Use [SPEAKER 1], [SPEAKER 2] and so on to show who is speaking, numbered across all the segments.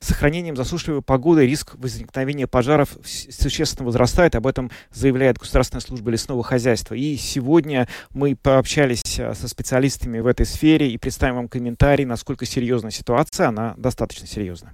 [SPEAKER 1] с сохранением засушливой погоды риск возникновения пожаров существенно возрастает. Об этом заявляет Государственная служба лесного хозяйства. И сегодня мы пообщались э, со специалистами в этой сфере и представим вам комментарий, насколько серьезная ситуация. Она достаточно серьезна.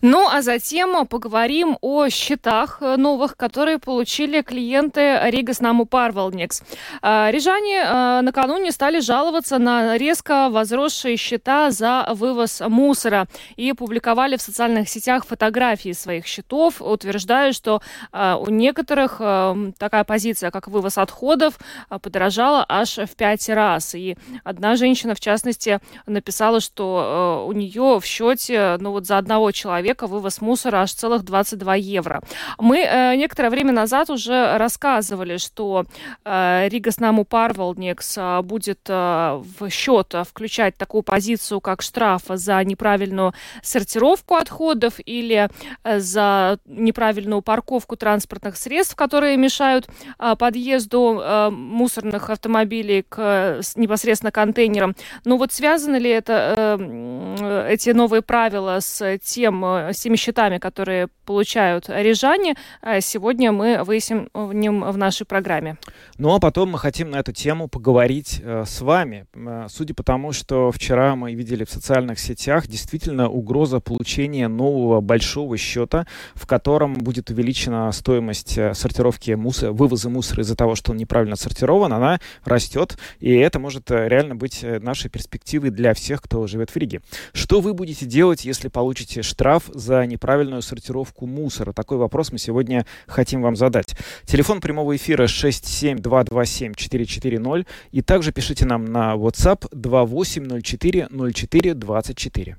[SPEAKER 2] Ну, а затем поговорим о счетах э, новых, которые получили клиенты Ригас Наму Парвалникс. Э, рижане накануне стали жаловаться на резко возросшие счета за вывоз мусора и публиковали в социальных сетях фотографии своих счетов, утверждая, что э, у некоторых э, такая позиция, как вывоз отходов, э, подорожала аж в пять раз. И одна женщина, в частности, написала, что у нее в счете, ну вот за одного человека вывоз мусора аж целых 22 евро. Мы э, некоторое время назад уже рассказывали, что э, Ригас Наму Парвалникс будет в счет включать такую позицию, как штраф за неправильную сортировку парковку отходов или э, за неправильную парковку транспортных средств, которые мешают а, подъезду э, мусорных автомобилей к непосредственно контейнерам. Но вот связаны ли это, э, эти новые правила с, тем, с теми счетами, которые получают рижане, сегодня мы выясним в нашей программе.
[SPEAKER 1] Ну а потом мы хотим на эту тему поговорить с вами. Судя по тому, что вчера мы видели в социальных сетях, действительно угроза получения получения нового большого счета, в котором будет увеличена стоимость э, сортировки мусора, вывоза мусора из-за того, что он неправильно сортирован, она растет, и это может э, реально быть э, нашей перспективой для всех, кто живет в Риге. Что вы будете делать, если получите штраф за неправильную сортировку мусора? Такой вопрос мы сегодня хотим вам задать. Телефон прямого эфира 67227-440 и также пишите нам на WhatsApp 2804 04 24.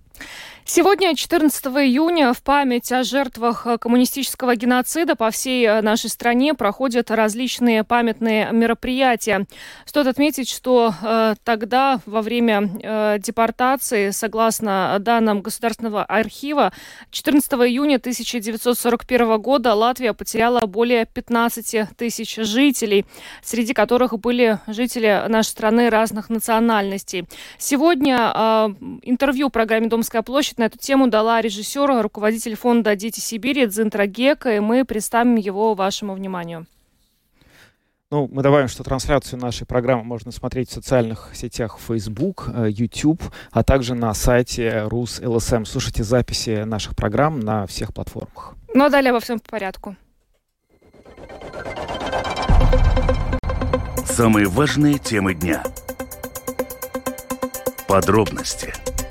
[SPEAKER 2] Сегодня, 14 июня, в память о жертвах коммунистического геноцида по всей э, нашей стране проходят различные памятные мероприятия. Стоит отметить, что э, тогда, во время э, депортации, согласно данным Государственного архива, 14 июня 1941 года Латвия потеряла более 15 тысяч жителей, среди которых были жители нашей страны разных национальностей. Сегодня э, интервью программе «Домская площадь» на эту тему дала режиссер, руководитель фонда «Дети Сибири» Дзинтра Гека, и мы представим его вашему вниманию.
[SPEAKER 1] Ну, мы добавим, что трансляцию нашей программы можно смотреть в социальных сетях Facebook, э, YouTube, а также на сайте РУС ЛСМ. Слушайте записи наших программ на всех платформах.
[SPEAKER 2] Ну, а далее во всем по порядку.
[SPEAKER 3] Самые важные темы дня. Подробности –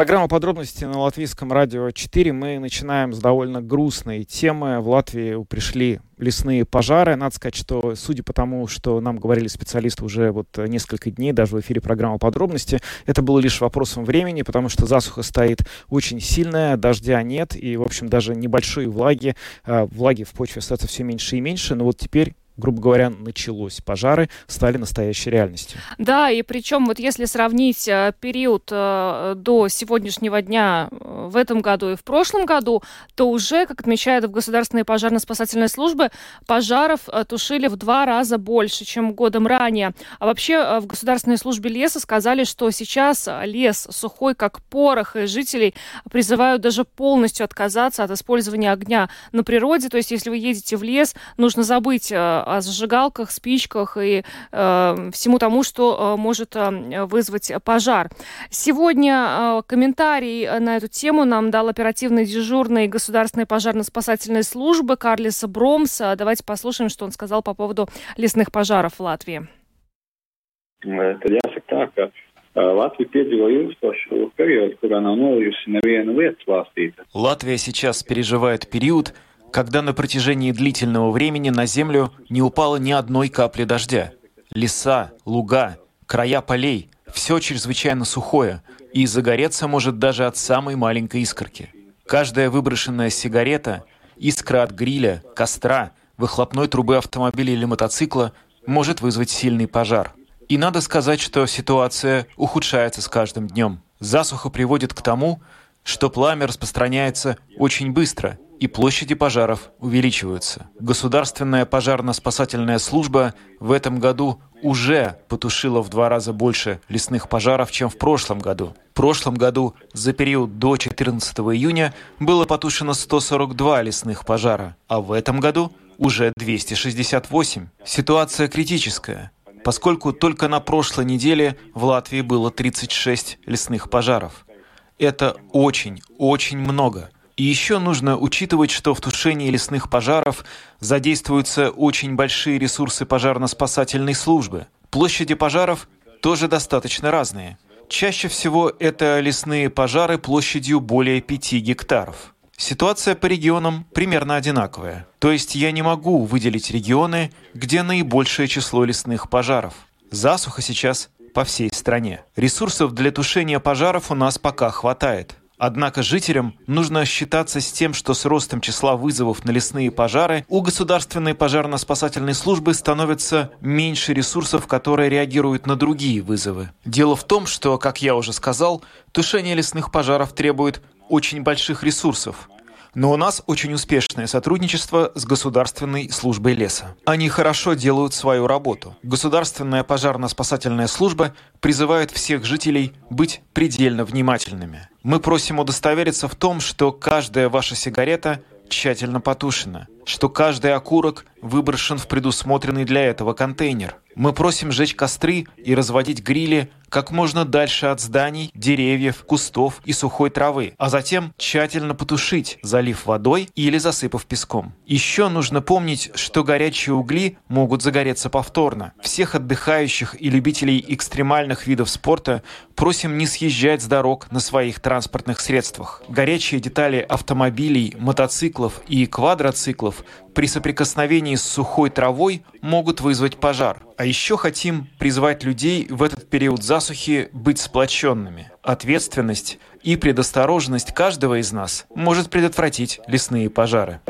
[SPEAKER 1] Программа подробности на латвийском радио 4. Мы начинаем с довольно грустной темы. В Латвии пришли лесные пожары. Надо сказать, что судя по тому, что нам говорили специалисты уже вот несколько дней, даже в эфире программы подробности, это было лишь вопросом времени, потому что засуха стоит очень сильная, дождя нет, и, в общем, даже небольшие влаги, э, влаги в почве остается все меньше и меньше. Но вот теперь грубо говоря, началось. Пожары стали настоящей реальностью.
[SPEAKER 2] Да, и причем вот если сравнить э, период э, до сегодняшнего дня э, в этом году и в прошлом году, то уже, как отмечают в Государственной пожарно-спасательной службе, пожаров тушили в два раза больше, чем годом ранее. А вообще в Государственной службе леса сказали, что сейчас лес сухой, как порох, и жителей призывают даже полностью отказаться от использования огня на природе. То есть, если вы едете в лес, нужно забыть о зажигалках, спичках и э, всему тому, что э, может э, вызвать пожар. Сегодня э, комментарий на эту тему нам дал оперативный дежурный Государственной пожарно-спасательной службы Карлис Бромс. Давайте послушаем, что он сказал по поводу лесных пожаров в Латвии.
[SPEAKER 4] Tad jāsaka tā, ka. Латвия
[SPEAKER 1] сейчас переживает период, когда на протяжении длительного времени на землю не упало ни одной капли дождя. Леса, луга, края полей — все чрезвычайно сухое. и загореться может даже от самой маленькой искорки. Каждая выброшенная сигарета, искра от гриля, костра, выхлопной трубы автомобиля или мотоцикла может вызвать сильный пожар. И надо сказать, что ситуация ухудшается с каждым днем. Засуха приводит к тому, что пламя распространяется очень быстро, и площади пожаров увеличиваются. Государственная пожарно-спасательная служба в этом году уже потушила в два раза больше лесных пожаров, чем в прошлом году. В прошлом году за период до 14 июня было потушено 142 лесных пожара, а в этом году уже 268. Ситуация критическая, поскольку только на прошлой неделе в Латвии было 36 лесных пожаров. Это очень, очень много. И еще нужно учитывать, что в тушении лесных пожаров задействуются очень большие ресурсы пожарно-спасательной службы. Площади пожаров тоже достаточно разные. Чаще всего это лесные пожары площадью более 5 гектаров. Ситуация по регионам примерно одинаковая. То есть я не могу выделить регионы, где наибольшее число лесных пожаров. Засуха сейчас по всей стране. Ресурсов для тушения пожаров у нас пока хватает. Однако жителям нужно считаться с тем, что с ростом числа вызовов на лесные пожары у государственной пожарно-спасательной службы становится меньше ресурсов, которые реагируют на другие вызовы. Дело в том, что, как я уже сказал, тушение лесных пожаров требует очень больших ресурсов. Но у нас очень успешное сотрудничество с Государственной службой леса. Они хорошо делают свою работу. Государственная пожарно-спасательная служба призывает всех жителей быть предельно внимательными. Мы просим удостовериться в том, что каждая ваша сигарета тщательно потушена, что каждый окурок выброшен в предусмотренный для этого контейнер. Мы просим жечь костры и разводить грили как можно дальше от зданий, деревьев, кустов и сухой травы, а затем тщательно потушить, залив водой или засыпав песком. Еще нужно помнить, что горячие угли могут загореться повторно. Всех отдыхающих и любителей экстремальных видов спорта просим не съезжать с дорог на своих транспортных средствах. Горячие детали автомобилей, мотоциклов и квадроциклов при соприкосновении с сухой травой могут вызвать пожар. А еще хотим призвать людей в этот период засухи быть сплоченными. Ответственность и предосторожность каждого из нас может предотвратить лесные пожары.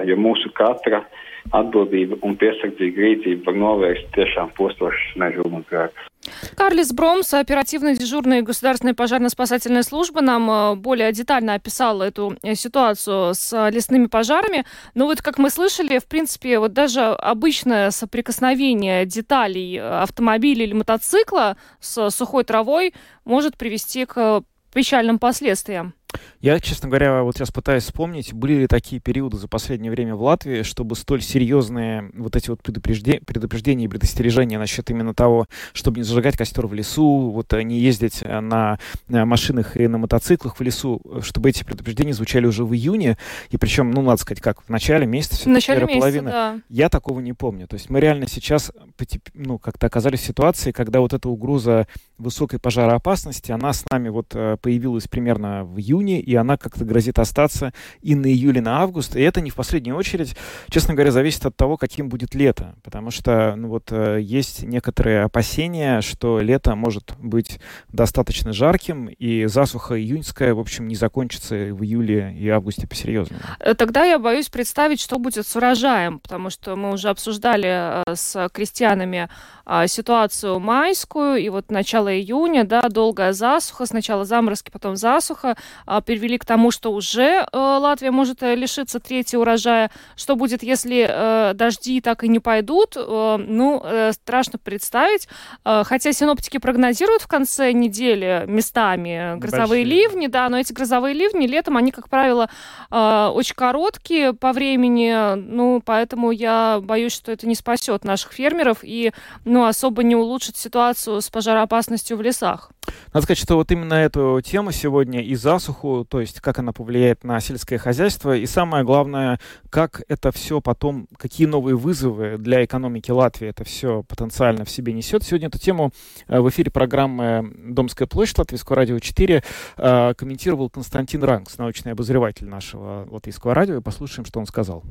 [SPEAKER 4] Atbildība un piesardzīga rīcība var novērst tiešām postošas meža ugunsgrēkus.
[SPEAKER 2] Карлис Бромс, оперативно дежурная государственная пожарно-спасательная служба, нам э, более детально описала эту э, ситуацию с лесными пожарами. Но вот, как мы слышали, в принципе, вот даже обычное соприкосновение деталей э, автомобиля или мотоцикла с сухой травой может привести к печальным последствиям.
[SPEAKER 5] Я, честно говоря, вот сейчас пытаюсь вспомнить, были ли такие периоды за последнее время в Латвии, чтобы столь серьезные вот эти вот предупреждения, предупреждения и предостережения насчет именно того, чтобы не зажигать костер в лесу, вот э, не ездить э, на, на машинах и на мотоциклах в лесу, чтобы эти предупреждения звучали уже в июне, и причем, ну, надо сказать, как в начале месяца,
[SPEAKER 2] в начале месяца, половина. Да.
[SPEAKER 5] Я такого не помню. То есть мы реально сейчас, ну, как-то оказались в ситуации, когда вот эта угроза высокой пожароопасности, она с нами вот э, появилась примерно в июне, и она как-то грозит остаться и на июль, и на август. И это не в последнюю очередь, честно говоря, зависит от того, каким будет лето. Потому что ну вот, э, есть некоторые опасения, что лето может быть достаточно жарким, и засуха июньская, в общем, не закончится в июле и августе по-серьезному.
[SPEAKER 2] Э, тогда я боюсь представить, что будет с урожаем, потому что мы уже обсуждали э, с крестьянами а, ситуацию майскую, и вот начало июня, да, долгая засуха, сначала заморозки, потом засуха, привели к тому, что уже э, Латвия может э, лишиться третьего урожая. Что будет, если э, дожди так и не пойдут? Ну, страшно представить. Хотя синоптики прогнозируют в конце недели местами грозовые Большие. ливни, да, но эти грозовые ливни летом, они, как правило, очень короткие по времени, ну, поэтому я боюсь, что это не спасет наших фермеров и, ну, особо не улучшит ситуацию с пожароопасностью в лесах.
[SPEAKER 5] Надо сказать, что вот именно эту тему сегодня и засуху, то есть как она повлияет на сельское хозяйство, и самое главное, как это все потом, какие новые вызовы для экономики Латвии это все потенциально в себе несет. Сегодня эту тему э, в эфире программы «Домская площадь» Латвийского радио 4 э, комментировал Константин Ранкс, научный обозреватель нашего латвийского радио, и послушаем, что он сказал.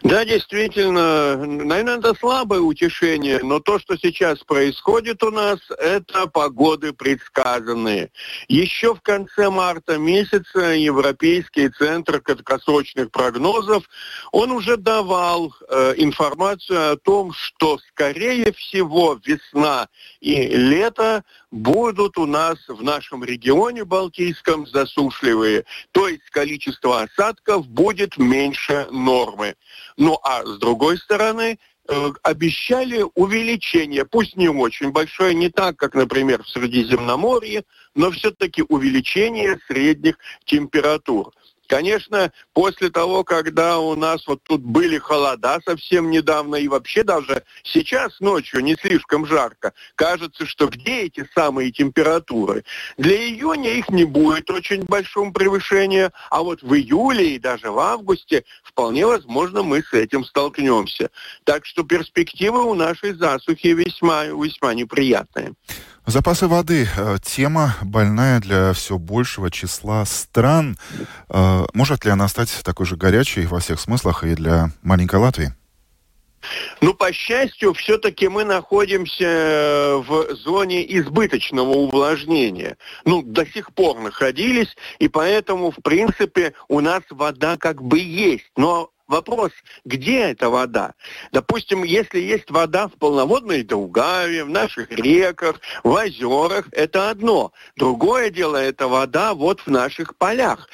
[SPEAKER 6] Да, действительно, наверное, это слабое утешение, но то, что сейчас происходит у нас, это погоды предсказанные. Еще в конце марта месяца Европейский центр краткосрочных прогнозов, он уже давал э, информацию о том, что, скорее всего, весна и лето будут у нас в нашем регионе Балтийском засушливые, то есть количество осадков будет меньше нормы. Ну а с другой стороны, э, обещали увеличение, пусть не очень большое, не так, как, например, в Средиземноморье, но все-таки увеличение средних температур. Конечно, после того, когда у нас вот тут были холода совсем недавно, и вообще даже сейчас ночью не слишком жарко, кажется, что где эти самые температуры? Для июня их не будет очень большого превышения, а вот в июле и даже в августе вполне возможно мы с этим столкнемся. Так что перспективы у нашей засухи весьма, весьма неприятные.
[SPEAKER 7] Запасы воды. Э, тема больная для все большего числа стран. Э, может ли она стать такой же горячей во всех смыслах и для маленькой Латвии?
[SPEAKER 6] Ну, по счастью, все-таки мы находимся э, в зоне избыточного увлажнения. Ну, до сих пор находились, и поэтому, в принципе, у нас вода как бы есть. Но Вопрос, где эта вода? Допустим, если есть вода в полноводной Долгаве, в наших реках, в озерах, это одно. Другое дело, это вода вот в наших полях.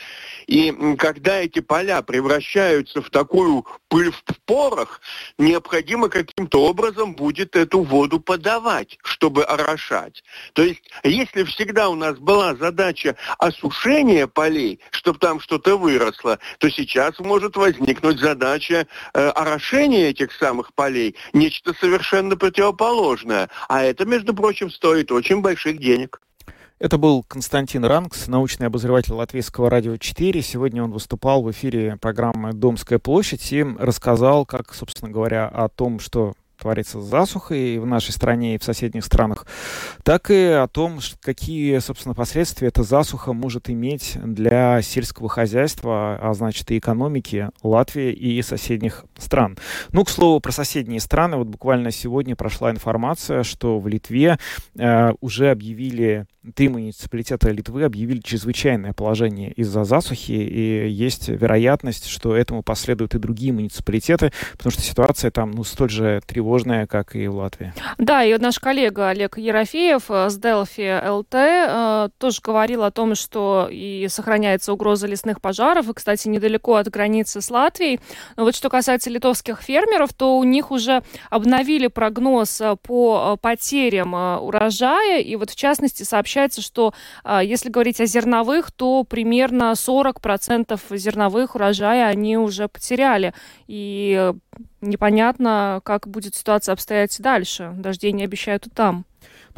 [SPEAKER 6] И когда эти поля превращаются в такую пыль в порох, необходимо каким-то образом будет эту воду подавать, чтобы орошать. То есть, если всегда у нас была задача осушения полей, чтобы там что-то выросло, то сейчас может возникнуть задача э, орошения этих самых полей, нечто совершенно противоположное. А это, между прочим, стоит очень больших денег.
[SPEAKER 1] Это был Константин Ранкс, научный обозреватель Латвийского радио 4. Сегодня он выступал в эфире программы «Домская площадь» и рассказал, как, собственно говоря, о том, что творится с засухой в нашей стране и в соседних странах, так и о том, какие, собственно, последствия эта засуха может иметь для сельского хозяйства, а значит и экономики Латвии и соседних стран. Ну, к слову, про соседние страны. Вот буквально сегодня прошла информация, что в Литве э, уже объявили три муниципалитета Литвы объявили чрезвычайное положение из-за засухи, и есть вероятность, что этому последуют и другие муниципалитеты, потому что ситуация там ну, столь же тревожная, как и в Латвии.
[SPEAKER 2] Да, и наш коллега Олег Ерофеев э, с Delphi ЛТ э, тоже говорил о том, что и сохраняется угроза лесных пожаров, и, кстати, недалеко от границы с Латвией. Но вот что касается литовских фермеров, то у них уже обновили прогноз э, по потерям урожая, и вот в частности сообщают получается, что если говорить о зерновых, то примерно 40% зерновых урожая они уже потеряли. И непонятно, как будет ситуация обстоять дальше. Дождей не обещают и там.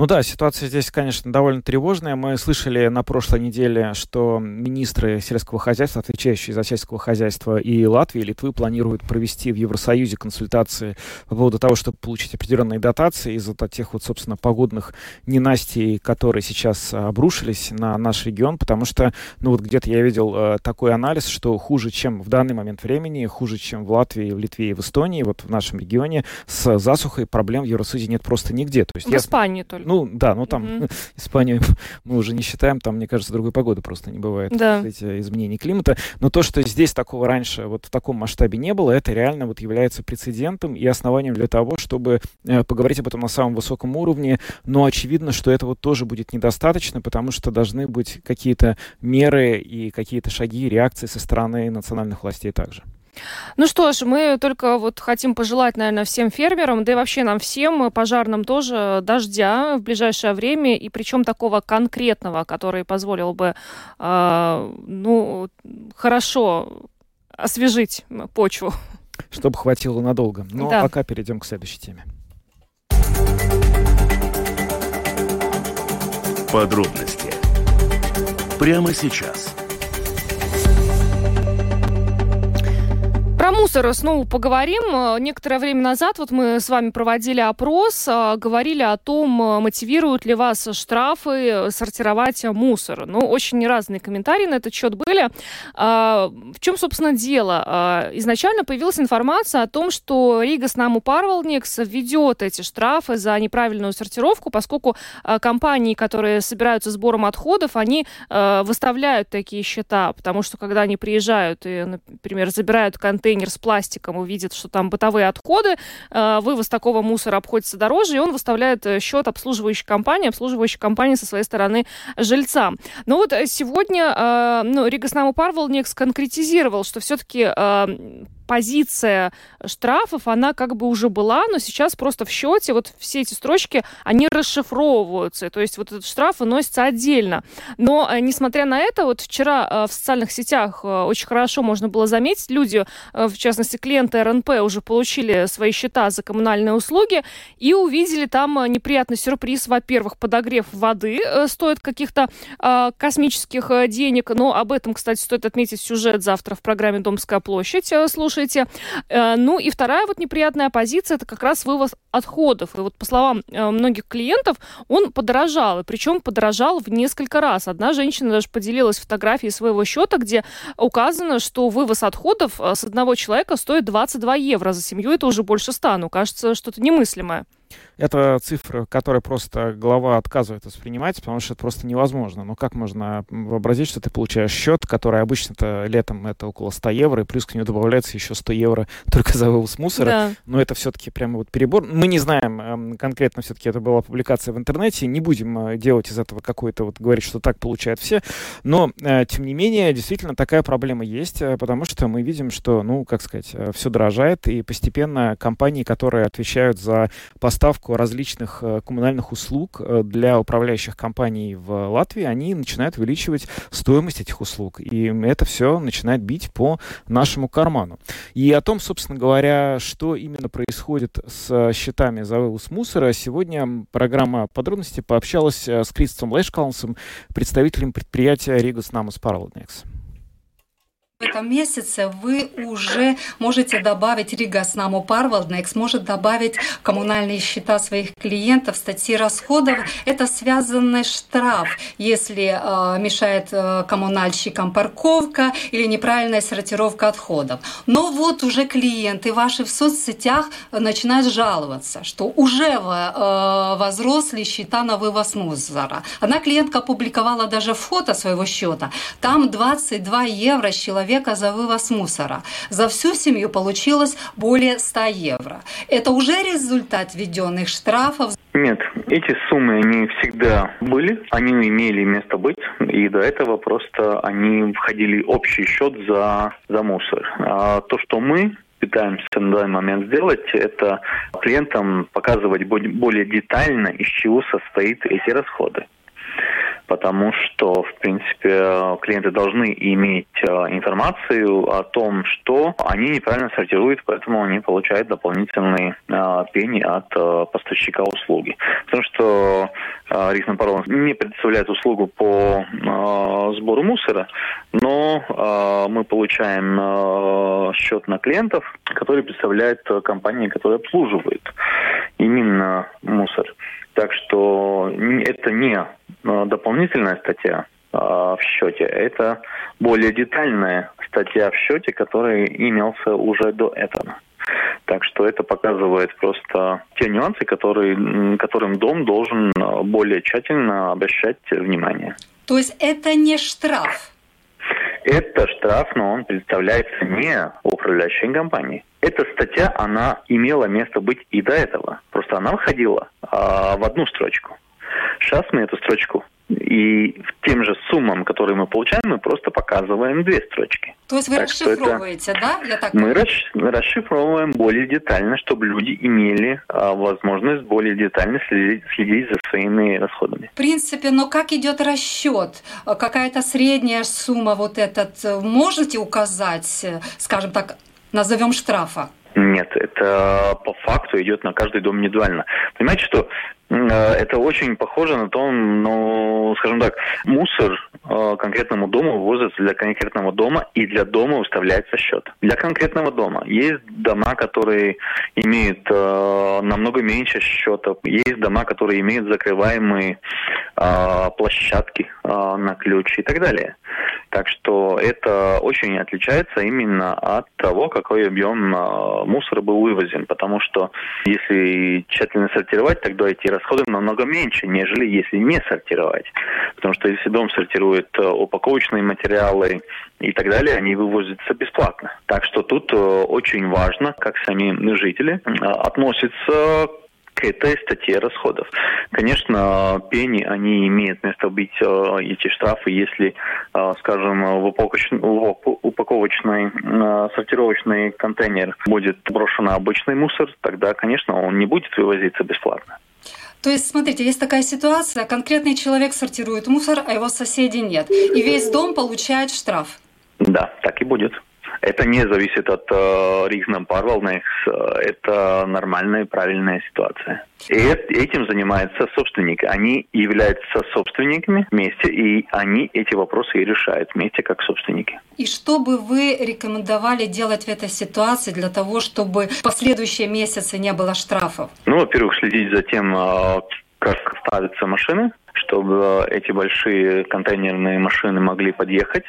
[SPEAKER 1] Ну да, ситуация здесь, конечно, довольно тревожная. Мы слышали на прошлой неделе, что министры сельского хозяйства, отвечающие за сельское хозяйство и Латвии, и Литвы, планируют провести в Евросоюзе консультации по поводу того, чтобы получить определенные дотации из-за тех вот, собственно, погодных ненастий, которые сейчас обрушились на наш регион, потому что, ну вот где-то я видел э, такой анализ, что хуже, чем в данный момент времени, хуже, чем в Латвии, в Литве и в Эстонии, вот в нашем регионе, с засухой проблем в Евросоюзе нет просто нигде.
[SPEAKER 2] То есть в я... Испании только.
[SPEAKER 1] Ну, да, ну там mm-hmm. Испанию мы уже не считаем, там, мне кажется, другой погоды просто не бывает. Да. Эти изменения климата. Но то, что здесь такого раньше вот в таком масштабе не было, это реально вот является прецедентом и основанием для того, чтобы э, поговорить об этом на самом высоком уровне. Но очевидно, что этого тоже будет недостаточно, потому что должны быть какие-то меры и какие-то шаги, реакции со стороны национальных властей также.
[SPEAKER 2] Ну что ж, мы только вот хотим пожелать, наверное, всем фермерам, да и вообще нам всем, пожарным тоже, дождя в ближайшее время, и причем такого конкретного, который позволил бы, э, ну, хорошо освежить почву.
[SPEAKER 1] Чтобы хватило надолго. Но ну, да. пока перейдем к следующей теме.
[SPEAKER 3] Подробности прямо сейчас –
[SPEAKER 2] мусор снова поговорим. Э, некоторое время назад вот мы с вами проводили опрос, э, говорили о том, э, мотивируют ли вас штрафы сортировать мусор. Ну, очень разные комментарии на этот счет были. В чем, собственно, дело? Изначально появилась информация о том, что Рига с Наму Парвалникс ведет эти штрафы за неправильную сортировку, поскольку компании, которые собираются сбором отходов, они выставляют такие счета, потому что когда они приезжают и, например, забирают контейнер контейнер с пластиком, увидит, что там бытовые отходы, э, вывоз такого мусора обходится дороже, и он выставляет э, счет обслуживающей компании, обслуживающей компании со своей стороны жильцам. Но вот э, сегодня ну, Рига Снаму Парвелникс конкретизировал, что все-таки позиция штрафов, она как бы уже была, но сейчас просто в счете вот все эти строчки, они расшифровываются. То есть вот этот штраф выносится отдельно. Но, э, несмотря на это, вот вчера э, в социальных сетях э, очень хорошо можно было заметить, люди, в частности, клиенты РНП уже получили свои счета за коммунальные услуги и увидели там неприятный сюрприз. Во-первых, подогрев воды стоит каких-то космических денег, но об этом, кстати, стоит отметить сюжет завтра в программе «Домская площадь». Слушайте слушаете. Э, ну и вторая вот неприятная позиция, это как раз вывоз отходов. И вот по словам э, многих клиентов, он подорожал. И причем подорожал в несколько раз. Одна женщина даже поделилась фотографией своего счета, где указано, что вывоз отходов э, с одного человека стоит 22 евро. За семью это уже больше 100. Ну, кажется, что-то немыслимое.
[SPEAKER 1] Это цифра, которую просто глава отказывает воспринимать, потому что это просто невозможно. Ну как можно вообразить, что ты получаешь счет, который обычно-то летом это около 100 евро, и плюс к нему добавляется еще 100 евро только за вывоз мусора. Да. Но это все-таки прямо вот перебор. Мы не знаем эм, конкретно, все-таки это была публикация в интернете, не будем э, делать из этого какой-то вот говорить, что так получают все. Но, э, тем не менее, действительно такая проблема есть, э, потому что мы видим, что, ну, как сказать, все дорожает, и постепенно компании, которые отвечают за поставку различных э, коммунальных услуг э, для управляющих компаний в Латвии, они начинают увеличивать стоимость этих услуг. И это все начинает бить по нашему карману. И о том, собственно говоря, что именно происходит с счетами за вывоз мусора, сегодня программа подробности пообщалась э, с Кристом Лешкалнсом, представителем предприятия Ригус Намус Паралднекс.
[SPEAKER 8] В этом месяце вы уже можете добавить Рига с Намо Парвалднекс, может добавить коммунальные счета своих клиентов, статьи расходов. Это связанный штраф, если э, мешает э, коммунальщикам парковка или неправильная сортировка отходов. Но вот уже клиенты ваши в соцсетях начинают жаловаться, что уже э, возросли счета на вывоз мусора. Одна клиентка опубликовала даже фото своего счета. Там 22 евро человек человека за вывоз мусора. За всю семью получилось более 100 евро. Это уже результат введенных штрафов.
[SPEAKER 9] Нет, эти суммы не всегда были, они имели место быть, и до этого просто они входили в общий счет за, за мусор. А то, что мы пытаемся на данный момент сделать, это клиентам показывать более детально, из чего состоит эти расходы потому что, в принципе, клиенты должны иметь э, информацию о том, что они неправильно сортируют, поэтому они получают дополнительные э, пени от э, поставщика услуги. Потому что Рисна Паролон не предоставляет услугу по сбору мусора, но мы получаем счет на клиентов, который представляет компании, которые обслуживают именно мусор. Так что это не а, дополнительная статья а, в счете, это более детальная статья в счете, которая имелся уже до этого. Так что это показывает просто те нюансы, которые, которым дом должен а, более тщательно обращать внимание.
[SPEAKER 8] То есть это не штраф?
[SPEAKER 9] Это штраф, но он представляется не управляющей компанией. Эта статья, она имела место быть и до этого. Просто она входила а, в одну строчку. Сейчас мы эту строчку и тем же суммам, которые мы получаем, мы просто показываем две строчки.
[SPEAKER 8] То есть вы так расшифровываете, это... да?
[SPEAKER 9] Я так мы расшифровываем более детально, чтобы люди имели а, возможность более детально следить, следить за своими расходами.
[SPEAKER 8] В принципе, но как идет расчет? Какая-то средняя сумма вот этот можете указать, скажем так, назовем штрафа?
[SPEAKER 9] Нет, это по факту идет на каждый дом индивидуально. Понимаете, что э, это очень похоже на то, ну, скажем так, мусор э, конкретному дому вывозится для конкретного дома, и для дома выставляется счет. Для конкретного дома. Есть дома, которые имеют э, намного меньше счетов, есть дома, которые имеют закрываемые э, площадки э, на ключ и так далее. Так что это очень отличается именно от того, какой объем э, мусора был вывозен. Потому что если тщательно сортировать, тогда эти расходы намного меньше, нежели если не сортировать. Потому что если дом сортирует э, упаковочные материалы и так далее, они вывозятся бесплатно. Так что тут э, очень важно, как сами жители относятся к этой статье расходов. Конечно, пени, они имеют место быть, э, эти штрафы, если, э, скажем, в упаковочный э, сортировочный контейнер будет брошен обычный мусор, тогда, конечно, он не будет вывозиться бесплатно.
[SPEAKER 8] То есть, смотрите, есть такая ситуация, конкретный человек сортирует мусор, а его соседей нет, и весь дом получает штраф.
[SPEAKER 9] Да, так и будет. Это не зависит от э, Ригнам Парвалнекс, э, это нормальная и правильная ситуация. И этим занимаются собственники. Они являются собственниками вместе, и они эти вопросы и решают вместе как собственники.
[SPEAKER 8] И что бы вы рекомендовали делать в этой ситуации для того, чтобы в последующие месяцы не было штрафов?
[SPEAKER 9] Ну, во-первых, следить за тем, э, как ставятся машины, чтобы эти большие контейнерные машины могли подъехать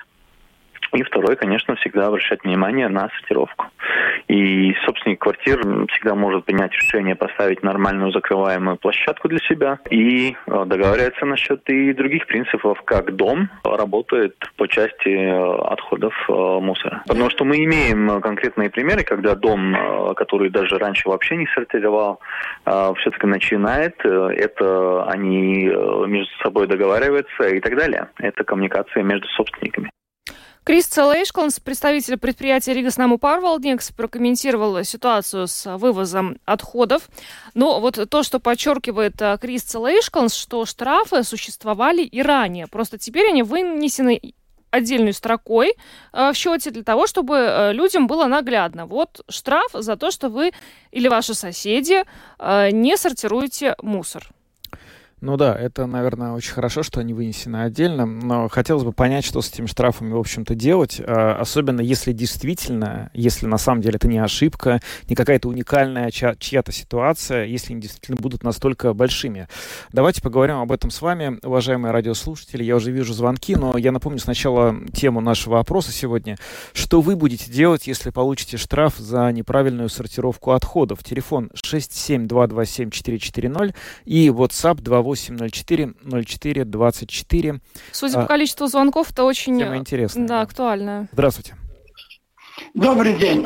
[SPEAKER 9] и второе, конечно, всегда обращать внимание на сортировку. И собственник квартир всегда может принять решение поставить нормальную закрываемую площадку для себя и э, договариваться насчет и других принципов, как дом работает по части э, отходов э, мусора. Потому что мы имеем конкретные примеры, когда дом, который даже раньше вообще не сортировал, все-таки начинает, это они между собой договариваются и так далее. Это коммуникация между собственниками.
[SPEAKER 2] Крис Целейшкланс, представитель предприятия Рига Снаму Парвалдникс, прокомментировал ситуацию с вывозом отходов. Но вот то, что подчеркивает э, Крис Целейшкланс, что штрафы существовали и ранее. Просто теперь они вынесены отдельной строкой э, в счете для того, чтобы э, людям было наглядно. Вот штраф за то, что вы или ваши соседи не сортируете мусор.
[SPEAKER 1] Ну да, это, наверное, очень хорошо, что они вынесены отдельно, но хотелось бы понять, что с этими штрафами, в общем-то, делать, а, особенно если действительно, если на самом деле это не ошибка, не какая-то уникальная чья-то ситуация, если они действительно будут настолько большими. Давайте поговорим об этом с вами, уважаемые радиослушатели. Я уже вижу звонки, но я напомню сначала тему нашего опроса сегодня. Что вы будете делать, если получите штраф за неправильную сортировку отходов? Телефон 67227-440 и WhatsApp 28 804 04 24.
[SPEAKER 2] Судя а, по количеству звонков, это очень
[SPEAKER 1] тема интересная.
[SPEAKER 2] Да, актуальная.
[SPEAKER 1] Здравствуйте.
[SPEAKER 10] Добрый день.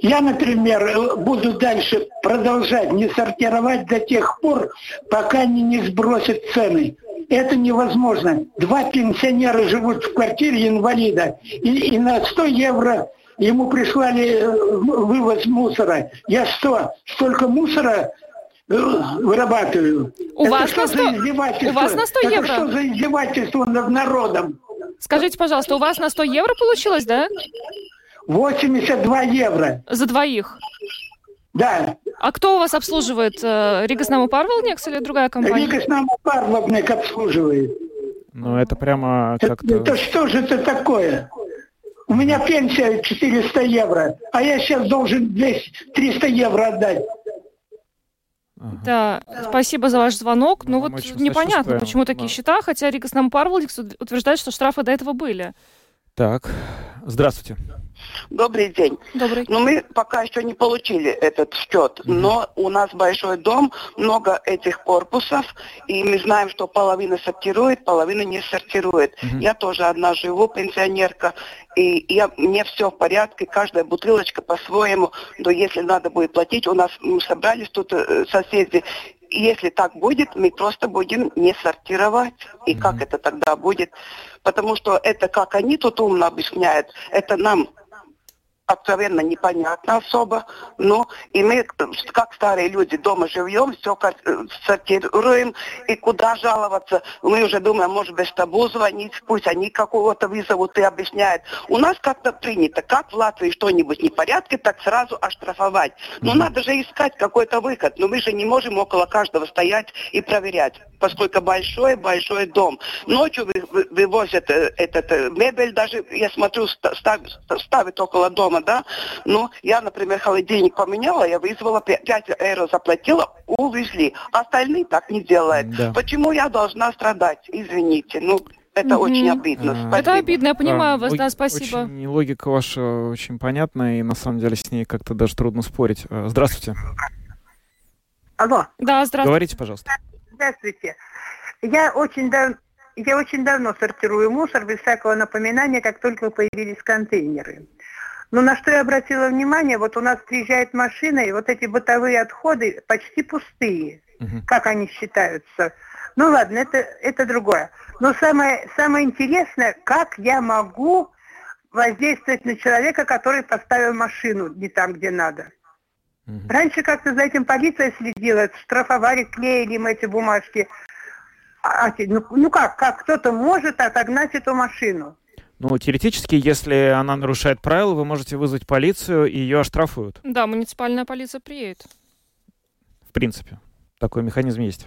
[SPEAKER 10] Я, например, буду дальше продолжать не сортировать до тех пор, пока они не сбросят цены. Это невозможно. Два пенсионера живут в квартире инвалида, и, и на 100 евро ему прислали э, вывоз мусора. Я что, столько мусора вырабатываю.
[SPEAKER 2] У, вас на, 100... у вас на 100
[SPEAKER 10] Это
[SPEAKER 2] евро?
[SPEAKER 10] что за издевательство над народом?
[SPEAKER 2] Скажите, пожалуйста, у вас на 100 евро получилось, да?
[SPEAKER 10] 82 евро.
[SPEAKER 2] За двоих?
[SPEAKER 10] Да.
[SPEAKER 2] А кто у вас обслуживает? Э, Рига Снаму Парвалникс или другая компания?
[SPEAKER 10] Рига Снаму Парвалник обслуживает.
[SPEAKER 1] Ну, это прямо как-то...
[SPEAKER 10] Это, это что же это такое? У меня пенсия 400 евро, а я сейчас должен 200, 300 евро отдать.
[SPEAKER 2] Да, спасибо за ваш звонок. Ну, ну вот непонятно, почему такие счета, хотя Рикас нам Парвалдикс утверждает, что штрафы до этого были.
[SPEAKER 1] Так, здравствуйте.
[SPEAKER 11] Добрый день.
[SPEAKER 2] Добрый.
[SPEAKER 11] Ну, мы пока еще не получили этот счет, mm-hmm. но у нас большой дом, много этих корпусов, и мы знаем, что половина сортирует, половина не сортирует. Mm-hmm. Я тоже одна живу, пенсионерка, и я, мне все в порядке, каждая бутылочка по-своему, но если надо будет платить, у нас мы собрались тут э, соседи, если так будет, мы просто будем не сортировать. И mm-hmm. как это тогда будет? Потому что это, как они тут умно объясняют, это нам откровенно непонятно особо. Ну, и мы, как старые люди, дома живем, все сортируем, и куда жаловаться? Мы уже думаем, может, без табу звонить, пусть они какого-то вызовут и объясняют. У нас как-то принято, как в Латвии что-нибудь не в порядке, так сразу оштрафовать. Но mm-hmm. надо же искать какой-то выход. Но мы же не можем около каждого стоять и проверять, поскольку большой-большой дом. Ночью вы, вы, вывозят э, этот э, мебель, даже, я смотрю, ставят, ставят около дома дома, да, ну, я, например, холодильник поменяла, я вызвала 5 евро заплатила, увезли. Остальные так не делают. Да. Почему я должна страдать? Извините, ну, это угу. очень обидно.
[SPEAKER 2] А, это обидно, я понимаю да, вас, да, спасибо.
[SPEAKER 1] Очень, логика ваша очень понятна, и на самом деле с ней как-то даже трудно спорить. Э, здравствуйте.
[SPEAKER 12] Алло.
[SPEAKER 2] Да, здравствуйте.
[SPEAKER 1] Говорите, пожалуйста.
[SPEAKER 12] Здравствуйте. Я очень давно я очень давно сортирую мусор без всякого напоминания, как только появились контейнеры. Но на что я обратила внимание, вот у нас приезжает машина, и вот эти бытовые отходы почти пустые. Угу. Как они считаются? Ну ладно, это, это другое. Но самое, самое интересное, как я могу воздействовать на человека, который поставил машину не там, где надо. Угу. Раньше как-то за этим полиция следила, штрафовали, клеили им эти бумажки. А, ну, ну как, как кто-то может отогнать эту машину?
[SPEAKER 1] Ну, теоретически, если она нарушает правила, вы можете вызвать полицию, и ее оштрафуют.
[SPEAKER 2] Да, муниципальная полиция приедет.
[SPEAKER 1] В принципе, такой механизм есть.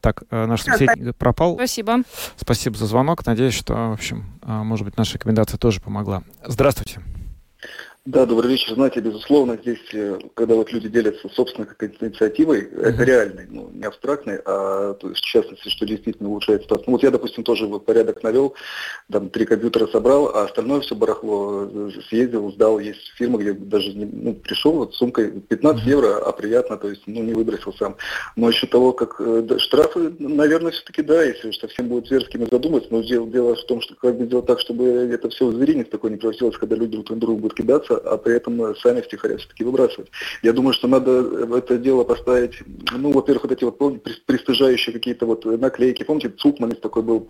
[SPEAKER 1] Так, э, наш собеседник пропал.
[SPEAKER 2] Спасибо.
[SPEAKER 1] Спасибо за звонок. Надеюсь, что, в общем, э, может быть, наша рекомендация тоже помогла. Здравствуйте.
[SPEAKER 13] Да, добрый вечер. Знаете, безусловно, здесь, э, когда вот люди делятся собственной какой-то инициативой, uh-huh. это реальный, ну, не абстрактный, а то есть, в частности, что действительно улучшает ситуацию. Ну, вот я, допустим, тоже вот порядок навел, там три компьютера собрал, а остальное все барахло э, съездил, сдал. Есть фирма, где даже не, ну, пришел вот с сумкой 15 uh-huh. евро, а приятно, то есть, ну, не выбросил сам. Но еще того, как э, штрафы, наверное, все-таки да, если уж совсем будет зверскими задуматься, но дело, дело в том, что как бы сделать так, чтобы это все в зверинец такой не превратилось, когда люди друг на друга будут кидаться, а при этом сами втихаря все-таки выбрасывать. Я думаю, что надо это дело поставить, ну, во-первых, вот эти вот, пристыжающие какие-то вот наклейки, помните, Цукманец такой был,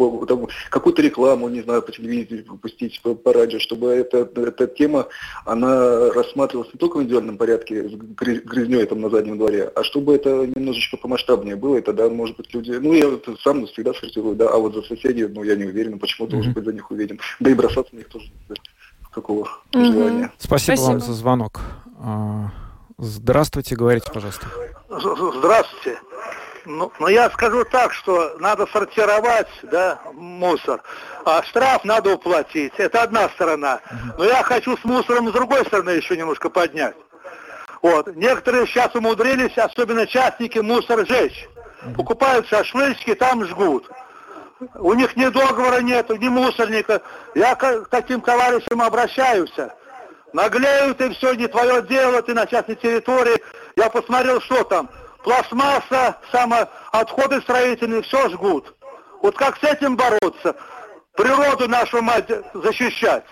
[SPEAKER 13] какую-то рекламу, не знаю, по телевизору выпустить, по, по радио, чтобы эта, эта тема, она рассматривалась не только в индивидуальном порядке, с грязней там на заднем дворе, а чтобы это немножечко помасштабнее было, и тогда, может быть, люди, ну, я сам всегда сортирую, да, а вот за соседей, ну, я не уверен, почему должен быть за них уверен, да и бросаться на них тоже такого угу. желания.
[SPEAKER 1] Спасибо, Спасибо вам за звонок. А, здравствуйте, говорите, пожалуйста.
[SPEAKER 14] Здравствуйте. Ну, ну, я скажу так, что надо сортировать, да, мусор, а штраф надо уплатить. Это одна сторона. Но я хочу с мусором с другой стороны еще немножко поднять. Вот. Некоторые сейчас умудрились, особенно частники, мусор жечь. Покупают шашлычки, там жгут. У них ни договора нету, ни мусорника. Я к таким товарищам обращаюсь. Наглеют и все, не твое дело, ты на частной территории. Я посмотрел, что там. Пластмасса, само, отходы строительные, все жгут. Вот как с этим бороться? Природу нашу мать защищать.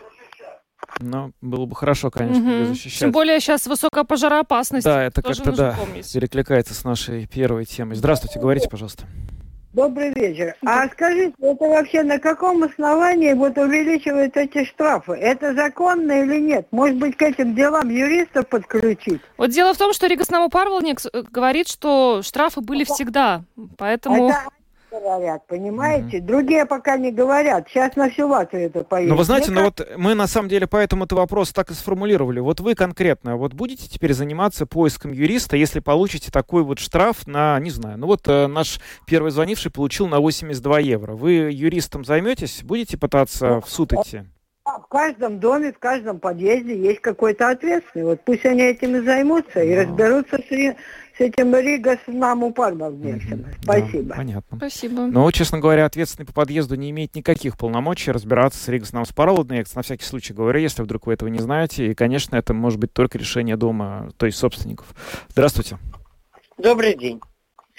[SPEAKER 1] Ну, было бы хорошо, конечно, угу. защищать.
[SPEAKER 2] Тем более сейчас высокая пожароопасность.
[SPEAKER 1] Да, это как-то, да, помнить. перекликается с нашей первой темой. Здравствуйте, говорите, пожалуйста.
[SPEAKER 12] Добрый вечер. А скажите, это вообще на каком основании вот увеличивают эти штрафы? Это законно или нет? Может быть, к этим делам юристов подключить?
[SPEAKER 2] Вот дело в том, что Ригас Парвелник говорит, что штрафы были всегда, поэтому... Это
[SPEAKER 12] говорят, понимаете? Mm-hmm. Другие пока не говорят. Сейчас на всю Латвию это поедет.
[SPEAKER 1] Ну, вы знаете, ну вот мы на самом деле поэтому этот вопрос так и сформулировали. Вот вы конкретно, вот будете теперь заниматься поиском юриста, если получите такой вот штраф на, не знаю, ну вот э, наш первый звонивший получил на 82 евро. Вы юристом займетесь? Будете пытаться ну, в суд идти?
[SPEAKER 12] В каждом доме, в каждом подъезде есть какой-то ответственный. Вот пусть они этим и займутся, и разберутся с, с этим Рига с нам вместе. Спасибо.
[SPEAKER 1] Да, понятно.
[SPEAKER 2] Спасибо.
[SPEAKER 1] Но, честно говоря, ответственный по подъезду не имеет никаких полномочий разбираться с Ригас нам на всякий случай говорю, если вдруг вы этого не знаете. И, конечно, это может быть только решение дома, то есть собственников. Здравствуйте.
[SPEAKER 15] Добрый день.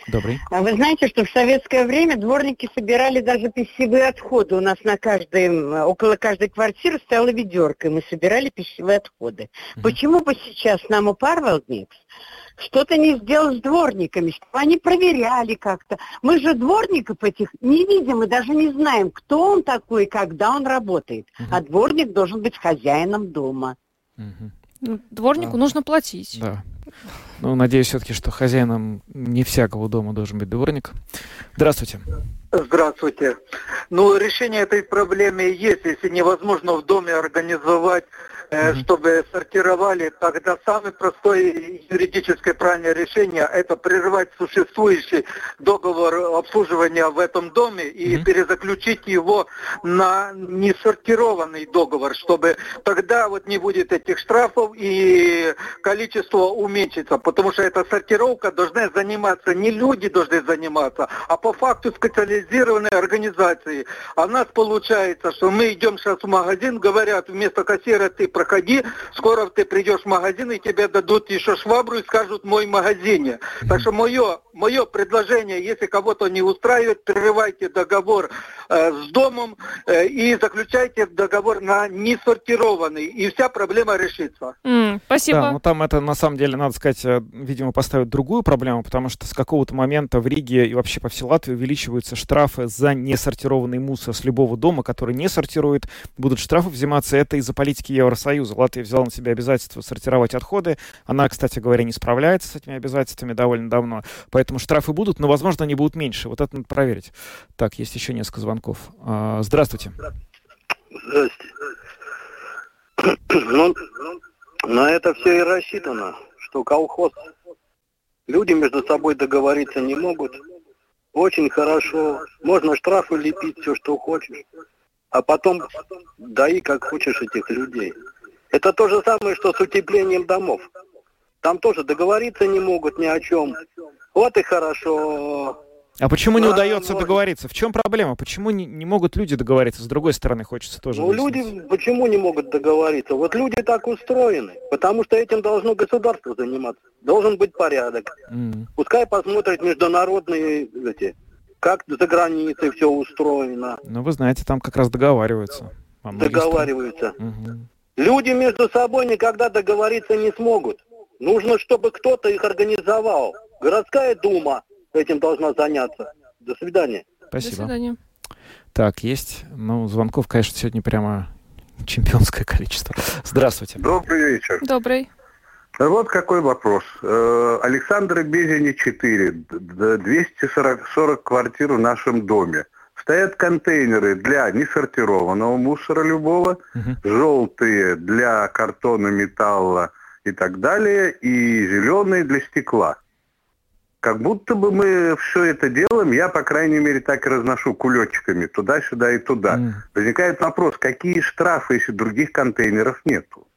[SPEAKER 1] Добрый.
[SPEAKER 15] А вы знаете, что в советское время дворники собирали даже пищевые отходы. У нас на каждой, около каждой квартиры стояла ведерко, и мы собирали пищевые отходы. Mm-hmm. Почему бы сейчас нам у Парвелдникс что-то не сделал с дворниками, чтобы они проверяли как-то. Мы же дворников этих не видим и даже не знаем, кто он такой и когда он работает. Mm-hmm. А дворник должен быть хозяином дома.
[SPEAKER 2] Ну, дворнику нужно платить.
[SPEAKER 1] Да. Ну, надеюсь все-таки, что хозяином не всякого дома должен быть дворник. Здравствуйте.
[SPEAKER 14] Здравствуйте. Ну, решение этой проблемы есть, если невозможно в доме организовать Э, чтобы сортировали, тогда самое простое юридическое правильное решение – это прервать существующий договор обслуживания в этом доме и mm-hmm. перезаключить его на несортированный договор, чтобы тогда вот не будет этих штрафов и количество уменьшится, потому что эта сортировка должна заниматься, не люди должны заниматься, а по факту специализированной организации. А у нас получается, что мы идем сейчас в магазин, говорят, вместо кассира ты проходи, скоро ты придешь в магазин, и тебе дадут еще швабру и скажут «мой магазине». Так что мое, мое предложение, если кого-то не устраивает, прерывайте договор с домом э, и заключайте договор на несортированный, и вся проблема решится.
[SPEAKER 2] Mm, спасибо.
[SPEAKER 1] Да, ну там это на самом деле, надо сказать, э, видимо, поставить другую проблему, потому что с какого-то момента в Риге и вообще по всей Латвии увеличиваются штрафы за несортированный мусор с любого дома, который не сортирует. Будут штрафы взиматься. Это из-за политики Евросоюза. Латвия взяла на себя обязательство сортировать отходы. Она, кстати говоря, не справляется с этими обязательствами довольно давно. Поэтому штрафы будут, но, возможно, они будут меньше. Вот это надо проверить. Так, есть еще несколько звонков. А, здравствуйте.
[SPEAKER 6] Здравствуйте. Ну, на это все и рассчитано, что колхоз. Люди между собой договориться не могут. Очень хорошо. Можно штрафы лепить, все, что хочешь. А потом дай как хочешь этих людей. Это то же самое, что с утеплением домов. Там тоже договориться не могут ни о чем. Вот и хорошо.
[SPEAKER 1] А почему не удается может. договориться? В чем проблема? Почему не, не могут люди договориться? С другой стороны, хочется тоже.
[SPEAKER 6] Ну, люди почему не могут договориться? Вот люди так устроены, потому что этим должно государство заниматься. Должен быть порядок. Mm. Пускай посмотрят международные эти, как за границей все устроено.
[SPEAKER 1] Ну, вы знаете, там как раз договариваются.
[SPEAKER 6] Договариваются. Угу. Люди между собой никогда договориться не смогут. Нужно, чтобы кто-то их организовал. Городская дума этим должна заняться. До свидания.
[SPEAKER 1] Спасибо.
[SPEAKER 2] До свидания.
[SPEAKER 1] Так, есть. Ну, звонков, конечно, сегодня прямо чемпионское количество. Здравствуйте.
[SPEAKER 16] Добрый вечер.
[SPEAKER 2] Добрый.
[SPEAKER 16] Вот какой вопрос. Э, Александр Безени 4, 240 40 квартир в нашем доме. Стоят контейнеры для несортированного мусора любого, угу. желтые для картона, металла и так далее, и зеленые для стекла. Как будто бы мы все это делаем, я, по крайней мере, так и разношу кулечками туда-сюда и туда. Mm. Возникает вопрос, какие штрафы, если других контейнеров нету?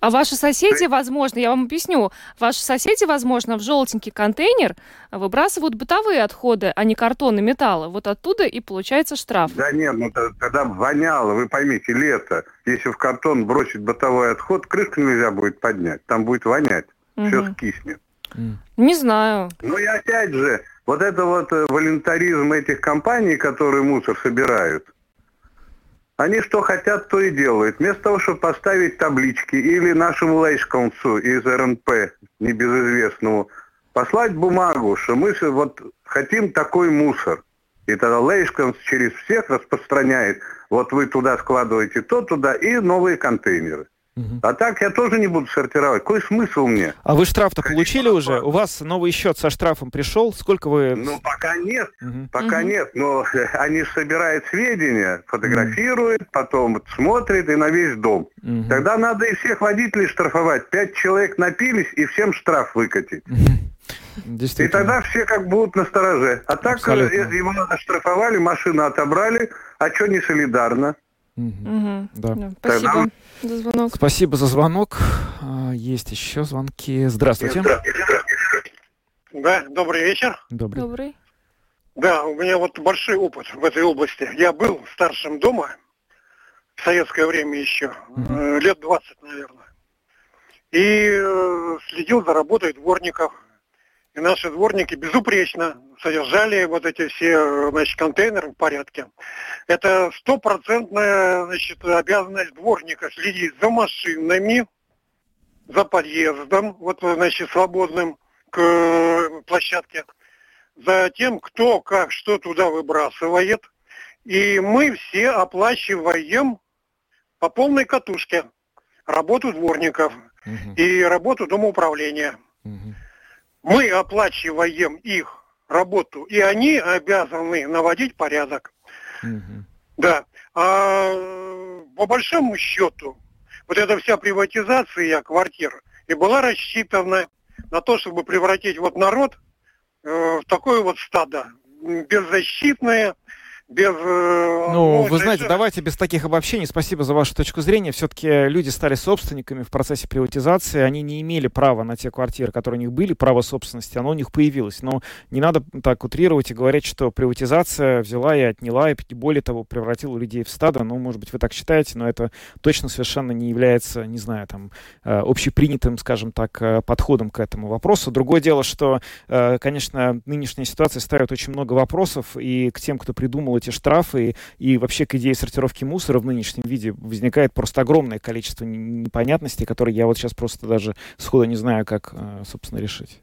[SPEAKER 2] А ваши соседи, возможно, я вам объясню, ваши соседи, возможно, в желтенький контейнер выбрасывают бытовые отходы, а не картон и металлы. Вот оттуда и получается штраф.
[SPEAKER 16] Да нет, ну тогда воняло, вы поймите, лето. Если в картон бросить бытовой отход, крышку нельзя будет поднять, там будет вонять, угу. все скиснет.
[SPEAKER 2] Не знаю.
[SPEAKER 16] Ну и опять же, вот это вот э, волонтаризм этих компаний, которые мусор собирают, они что хотят, то и делают. Вместо того, чтобы поставить таблички или нашему лейшконцу из РНП, небезызвестному, послать бумагу, что мы вот хотим такой мусор. И тогда Лейшконс через всех распространяет, вот вы туда складываете то туда и новые контейнеры. Угу. А так я тоже не буду сортировать. Какой смысл мне?
[SPEAKER 1] А вы штраф-то получили уже? У вас новый счет со штрафом пришел? Сколько вы...
[SPEAKER 16] Ну, пока нет. Угу. Пока угу. нет. Но они собирают сведения, фотографируют, угу. потом смотрят и на весь дом. Угу. Тогда надо и всех водителей штрафовать. Пять человек напились и всем штраф выкатить. И тогда все как будут на стороже. А так э, Абсолютно. его оштрафовали, машину отобрали, а что не солидарно?
[SPEAKER 2] Угу. Да. да. Спасибо Тогда... за звонок.
[SPEAKER 1] Спасибо за звонок. А, есть еще звонки. Здравствуйте.
[SPEAKER 17] Да, добрый вечер.
[SPEAKER 1] Добрый.
[SPEAKER 2] Добрый.
[SPEAKER 17] Да, у меня вот большой опыт в этой области. Я был старшим дома в советское время еще, угу. лет 20, наверное. И э, следил за работой дворников и наши дворники безупречно содержали вот эти все значит, контейнеры в порядке. Это стопроцентная значит, обязанность дворника следить за машинами, за подъездом, вот, значит, свободным к площадке, за тем, кто как что туда выбрасывает. И мы все оплачиваем по полной катушке. работу дворников и работу домоуправления. Мы оплачиваем их работу, и они обязаны наводить порядок. Да. А по большому счету, вот эта вся приватизация квартир и была рассчитана на то, чтобы превратить вот народ э, в такое вот стадо беззащитное, без... Э,
[SPEAKER 1] ну, вы знаете, это... давайте без таких обобщений. Спасибо за вашу точку зрения. Все-таки люди стали собственниками в процессе приватизации. Они не имели права на те квартиры, которые у них были, право собственности. Оно у них появилось. Но не надо так утрировать и говорить, что приватизация взяла и отняла, и более того, превратила людей в стадо. Ну, может быть, вы так считаете, но это точно совершенно не является, не знаю, там, э, общепринятым, скажем так, э, подходом к этому вопросу. Другое дело, что, конечно, нынешняя ситуация ставит очень много вопросов и к тем, кто придумал эти штрафы, и вообще к идее сортировки мусора в нынешнем виде возникает просто огромное количество непонятностей, которые я вот сейчас просто даже сходу не знаю, как, э, собственно, решить.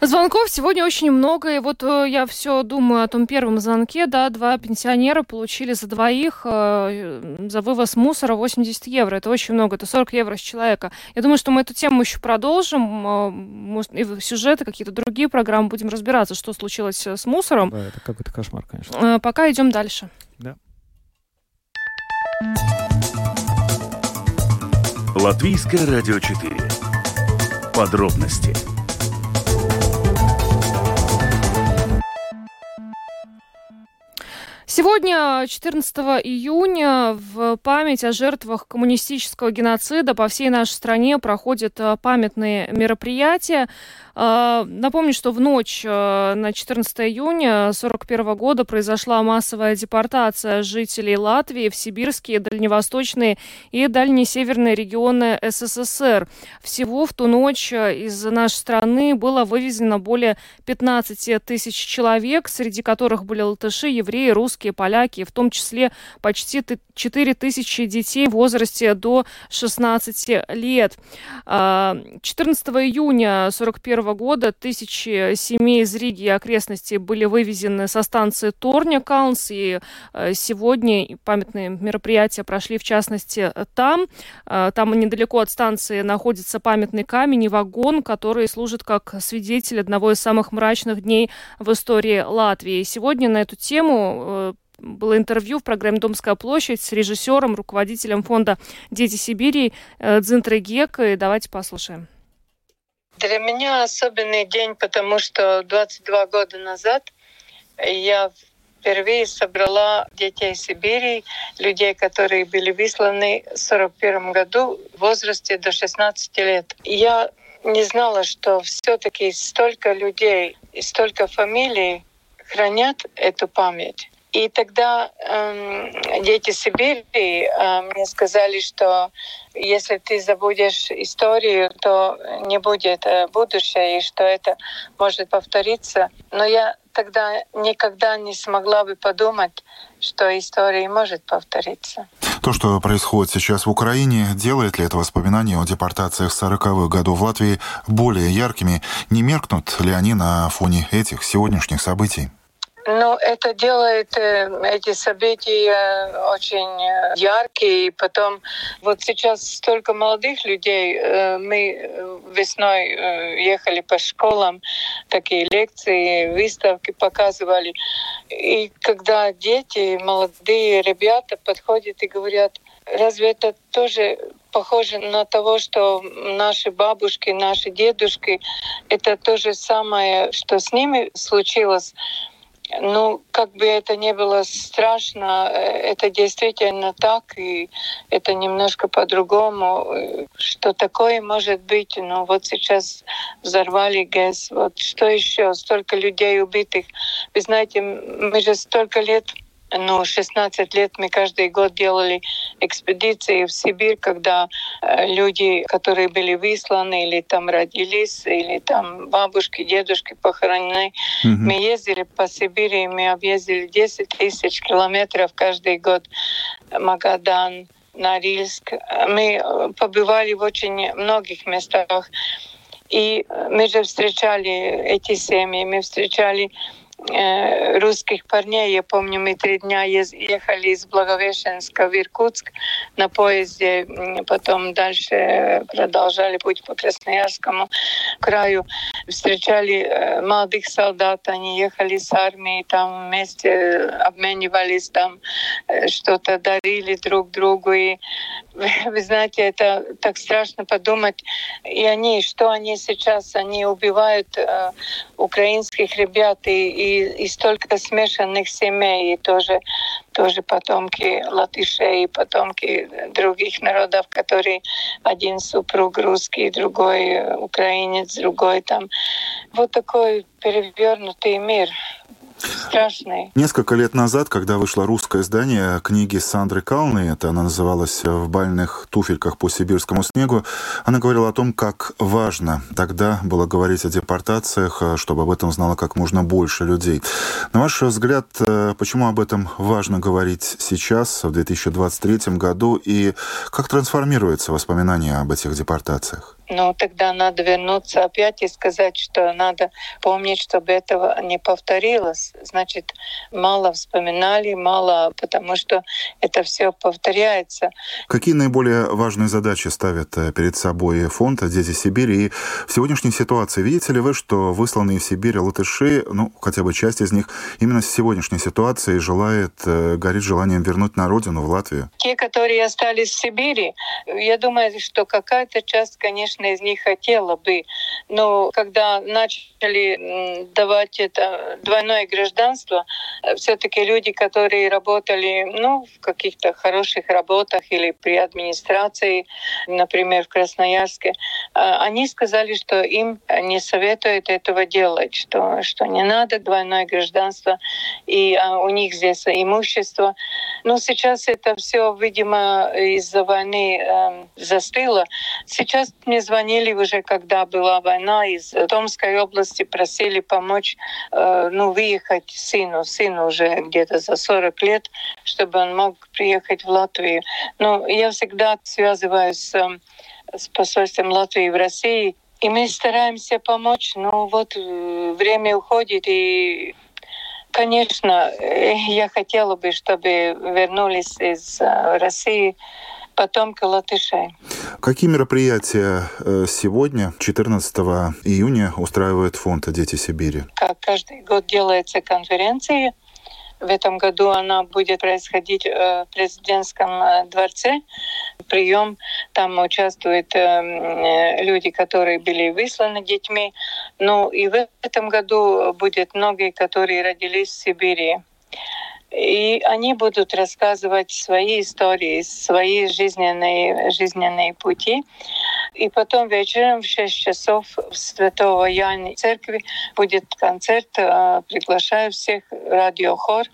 [SPEAKER 2] Звонков сегодня очень много, и вот э, я все думаю о том первом звонке, да, два пенсионера получили за двоих э, за вывоз мусора 80 евро, это очень много, это 40 евро с человека. Я думаю, что мы эту тему еще продолжим, э, может, и в сюжеты, какие-то другие программы будем разбираться, что случилось с мусором.
[SPEAKER 1] Да, это какой-то кошмар, конечно.
[SPEAKER 2] Э, пока идем дальше.
[SPEAKER 1] Да.
[SPEAKER 3] Латвийское радио 4. Подробности
[SPEAKER 2] Сегодня, 14 июня, в память о жертвах коммунистического геноцида по всей нашей стране проходят э, памятные мероприятия. Э, напомню, что в ночь э, на 14 июня 1941 года произошла массовая депортация жителей Латвии в сибирские, дальневосточные и дальнесеверные регионы СССР. Всего в ту ночь из нашей страны было вывезено более 15 тысяч человек, среди которых были латыши, евреи, русские, русские, поляки, в том числе почти 4 тысячи детей в возрасте до 16 лет. 14 а, июня 1941 года тысячи семей из Риги и окрестностей были вывезены со станции Торня Каунс, и э, сегодня памятные мероприятия прошли в частности там. А, там недалеко от станции находится памятный камень и вагон, который служит как свидетель одного из самых мрачных дней в истории Латвии. Сегодня на эту тему э, было интервью в программе «Домская площадь» с режиссером, руководителем фонда «Дети Сибири» э, Дзинтрой Гек. И давайте послушаем.
[SPEAKER 18] Для меня особенный день, потому что 22 года назад я впервые собрала детей Сибири, людей, которые были высланы в 1941 году в возрасте до 16 лет. Я не знала, что все-таки столько людей и столько фамилий хранят эту память. И тогда э, дети Сибири э, мне сказали, что если ты забудешь историю, то не будет э, будущее, и что это может повториться. Но я тогда никогда не смогла бы подумать, что история может повториться.
[SPEAKER 7] То, что происходит сейчас в Украине, делает ли это воспоминания о депортациях 40-х годов в Латвии более яркими? Не меркнут ли они на фоне этих сегодняшних событий?
[SPEAKER 18] Ну, это делает э, эти события очень э, яркие. И потом, вот сейчас столько молодых людей. Э, мы весной ехали по школам, такие лекции, выставки показывали. И когда дети, молодые ребята подходят и говорят, разве это тоже похоже на того, что наши бабушки, наши дедушки, это то же самое, что с ними случилось. Ну, как бы это ни было страшно, э, это действительно так, и это немножко по-другому. Э, что такое может быть? Ну, вот сейчас взорвали ГЭС, вот что еще? Столько людей убитых. Вы знаете, мы же столько лет ну, 16 лет мы каждый год делали экспедиции в Сибирь, когда э, люди, которые были высланы или там родились, или там бабушки, дедушки похоронены, mm-hmm. мы ездили по Сибири, мы объездили 10 тысяч километров каждый год. Магадан, Норильск. Мы э, побывали в очень многих местах. И мы же встречали эти семьи, мы встречали э, русских парней. Я помню, мы три дня ехали из Благовещенска в Иркутск на поезде, потом дальше продолжали путь по Красноярскому краю. Встречали молодых солдат, они ехали с армией, там вместе обменивались, там что-то дарили друг другу. И вы знаете, это так страшно подумать. И они, что они сейчас, они убивают э, украинских ребят и, и, и столько смешанных семей, и тоже, тоже потомки латышей, и потомки других народов, которые один супруг русский, другой украинец, другой там. Вот такой перевернутый мир страшный.
[SPEAKER 7] Несколько лет назад, когда вышло русское издание книги Сандры Калны, это она называлась «В бальных туфельках по сибирскому снегу», она говорила о том, как важно тогда было говорить о депортациях, чтобы об этом знало как можно больше людей. На ваш взгляд, э, почему об этом важно говорить сейчас, в 2023 году, и как трансформируется воспоминание об этих депортациях?
[SPEAKER 18] Ну, тогда надо вернуться опять и сказать, что надо помнить, чтобы этого не повторилось. Значит, мало вспоминали, мало, потому что это все повторяется.
[SPEAKER 7] Какие наиболее важные задачи ставят э, перед собой фонд «Дети Сибири»? И в сегодняшней ситуации видите ли вы, что высланные в Сибирь латыши, ну, хотя бы часть из них, именно с сегодняшней ситуации желает, э, горит желанием вернуть на родину, в Латвию?
[SPEAKER 18] Те, которые остались в Сибири, я думаю, что какая-то часть, конечно, конечно, из них хотела бы. Но когда начали давать это двойное гражданство, э, все-таки люди, которые работали ну, в каких-то хороших работах или при администрации, например, в Красноярске, э, они сказали, что им не советуют этого делать, что, что не надо двойное гражданство, и а, у них здесь имущество. Но сейчас это все, видимо, из-за войны э, застыло. Сейчас мне звонили уже, когда была война, из Томской области просили помочь э, ну, выехать сыну. Сыну уже где-то за 40 лет, чтобы он мог приехать в Латвию. Но я всегда связываюсь с, с посольством Латвии в России, и мы стараемся помочь, но вот э, время уходит, и Конечно, э, я хотела бы, чтобы вернулись из э, России потомки латышей.
[SPEAKER 7] Какие мероприятия э, сегодня, 14 июня, устраивает фонд «Дети Сибири»?
[SPEAKER 18] Как каждый год делается конференция. В этом году она будет происходить в президентском дворце. Прием там участвуют люди, которые были высланы детьми. Ну и в этом году будет многие, которые родились в Сибири. И они будут рассказывать свои истории, свои жизненные, жизненные пути. И потом вечером в 6 часов в Святого Яни церкви будет концерт. А, приглашаю всех, радиохор.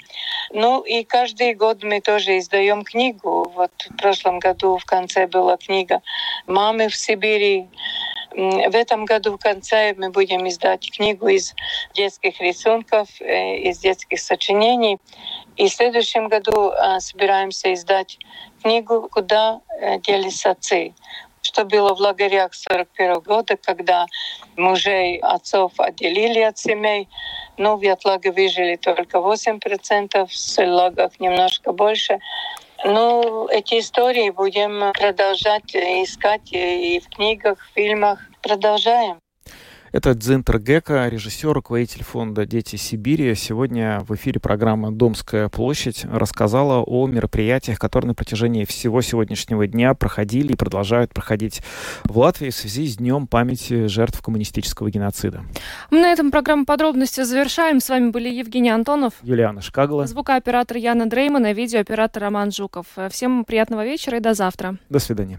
[SPEAKER 18] Ну и каждый год мы тоже издаем книгу. Вот в прошлом году в конце была книга «Мамы в Сибири». В этом году в конце мы будем издать книгу из детских рисунков, э, из детских сочинений. И в следующем году э, собираемся издать книгу «Куда э, делись отцы?» что было в лагерях 41 года, когда мужей отцов отделили от семей. Ну, в Ятлаге выжили только 8%, в Селагах немножко больше. Ну, эти истории будем продолжать искать и в книгах, в фильмах. Продолжаем.
[SPEAKER 1] Это Дзинтер Гека, режиссер, руководитель фонда «Дети Сибири». Сегодня в эфире программы «Домская площадь» рассказала о мероприятиях, которые на протяжении всего сегодняшнего дня проходили и продолжают проходить в Латвии в связи с Днем памяти жертв коммунистического геноцида.
[SPEAKER 2] Мы на этом программу подробности завершаем. С вами были Евгений Антонов,
[SPEAKER 1] Юлиана Шкагла,
[SPEAKER 2] звукооператор Яна Дреймана, видеооператор Роман Жуков. Всем приятного вечера и до завтра.
[SPEAKER 1] До свидания.